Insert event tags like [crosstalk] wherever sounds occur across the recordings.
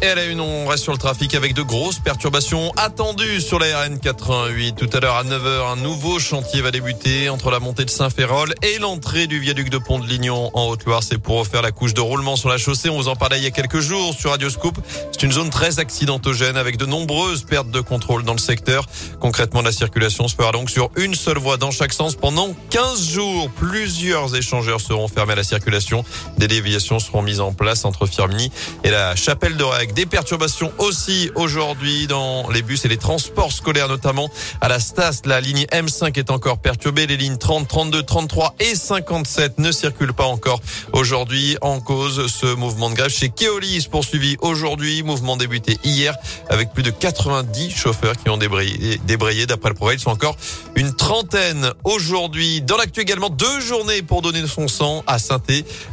Et à la une, on reste sur le trafic avec de grosses perturbations attendues sur la RN 88. Tout à l'heure à 9h, un nouveau chantier va débuter entre la montée de Saint-Férol et l'entrée du viaduc de Pont de Lignon en Haute-Loire. C'est pour refaire la couche de roulement sur la chaussée. On vous en parlait il y a quelques jours sur Radio Scoop. C'est une zone très accidentogène avec de nombreuses pertes de contrôle dans le secteur. Concrètement, la circulation se fera donc sur une seule voie dans chaque sens pendant 15 jours. Plusieurs échangeurs seront fermés à la circulation. Des déviations seront mises en place entre Firminy et la chapelle de Règle. Des perturbations aussi aujourd'hui dans les bus et les transports scolaires, notamment à la Stas. La ligne M5 est encore perturbée. Les lignes 30, 32, 33 et 57 ne circulent pas encore aujourd'hui en cause ce mouvement de grève chez Keolis poursuivi aujourd'hui. Mouvement débuté hier avec plus de 90 chauffeurs qui ont débrayé, débrayé d'après le progrès. Ils sont encore une trentaine aujourd'hui. Dans l'actu également, deux journées pour donner son sang à saint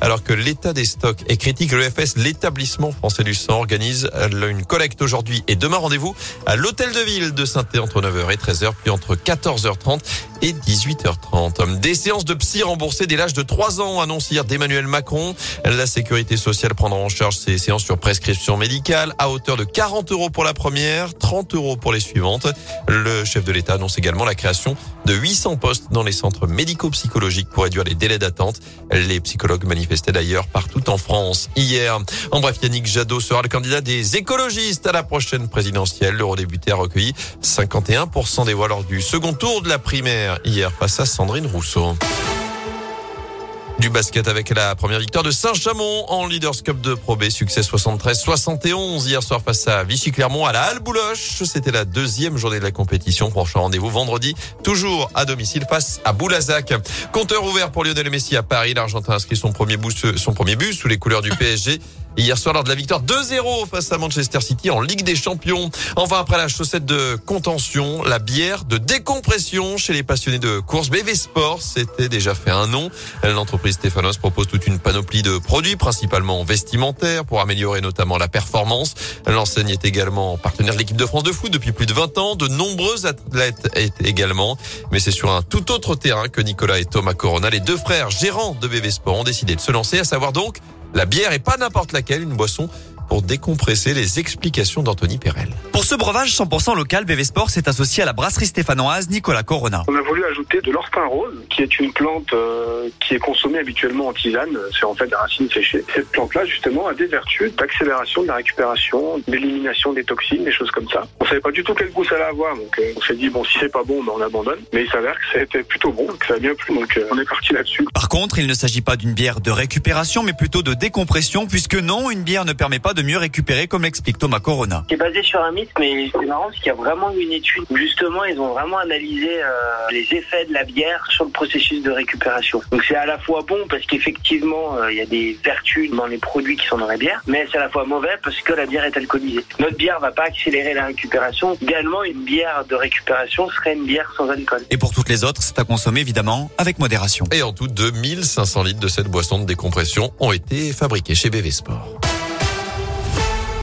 alors que l'état des stocks est critique. Le FS, l'établissement français du sang, organise une collecte aujourd'hui et demain. Rendez-vous à l'hôtel de ville de saint entre 9h et 13h, puis entre 14h30 et 18h30. Des séances de psy remboursées dès l'âge de 3 ans, annonce hier d'Emmanuel Macron. La sécurité sociale prendra en charge ces séances sur prescription médicale à hauteur de 40 euros pour la première, 30 euros pour les suivantes. Le chef de l'État annonce également la création de 800 postes dans les centres médico-psychologiques pour réduire les délais d'attente. Les psychologues manifestaient d'ailleurs partout en France hier. En bref, Yannick Jadot sera le candidat des écologistes à la prochaine présidentielle. L'eurodéputé a recueilli 51% des voix lors du second tour de la primaire hier face à Sandrine Rousseau. Du basket avec la première victoire de Saint-Chamond en Leaders Cup de Pro B. Succès 73-71 hier soir face à Vichy-Clermont à la Halle Bouloche. C'était la deuxième journée de la compétition. Prochain rendez-vous vendredi, toujours à domicile face à Boulazac. Compteur ouvert pour Lionel Messi à Paris. L'Argentin inscrit son premier, but, son premier but sous les couleurs du [laughs] PSG. Hier soir, lors de la victoire 2-0 face à Manchester City en Ligue des Champions. Enfin, après la chaussette de contention, la bière de décompression chez les passionnés de course BV Sport, c'était déjà fait un nom. L'entreprise Stéphanos propose toute une panoplie de produits, principalement vestimentaires, pour améliorer notamment la performance. L'enseigne est également partenaire de l'équipe de France de foot depuis plus de 20 ans. De nombreux athlètes également. Mais c'est sur un tout autre terrain que Nicolas et Thomas Corona, les deux frères gérants de BV Sport, ont décidé de se lancer, à savoir donc la bière et pas n'importe laquelle, une boisson pour décompresser les explications d'Anthony Perel. Pour ce breuvage 100% local, BV Sport s'est associé à la brasserie stéphanoise Nicolas Corona. On a voulu ajouter de l'orpin rose, qui est une plante euh, qui est consommée habituellement en tisane. C'est en fait des racines séchées. Cette plante-là, justement, a des vertus d'accélération de la récupération, d'élimination des toxines, des choses comme ça. On savait pas du tout quel goût ça allait avoir, donc euh, on s'est dit bon, si c'est pas bon, ben, on abandonne. Mais il s'avère que ça a été plutôt bon, que ça a bien plu, donc euh, on est parti là-dessus. Par contre, il ne s'agit pas d'une bière de récupération, mais plutôt de décompression, puisque non, une bière ne permet pas de mieux récupérer, comme l'explique Thomas Corona. C'est basé sur un mythe, mais c'est marrant parce qu'il y a vraiment une étude où justement ils ont vraiment analysé euh, les effets de la bière sur le processus de récupération. Donc c'est à la fois bon parce qu'effectivement euh, il y a des vertus dans les produits qui sont dans la bière, mais c'est à la fois mauvais parce que la bière est alcoolisée. Notre bière va pas accélérer la récupération. Également, une bière de récupération serait une bière sans alcool. Et pour toutes les autres, c'est à consommer évidemment avec modération. Et en tout, 2500 litres de cette boisson de décompression ont été fabriqués chez BV Sport.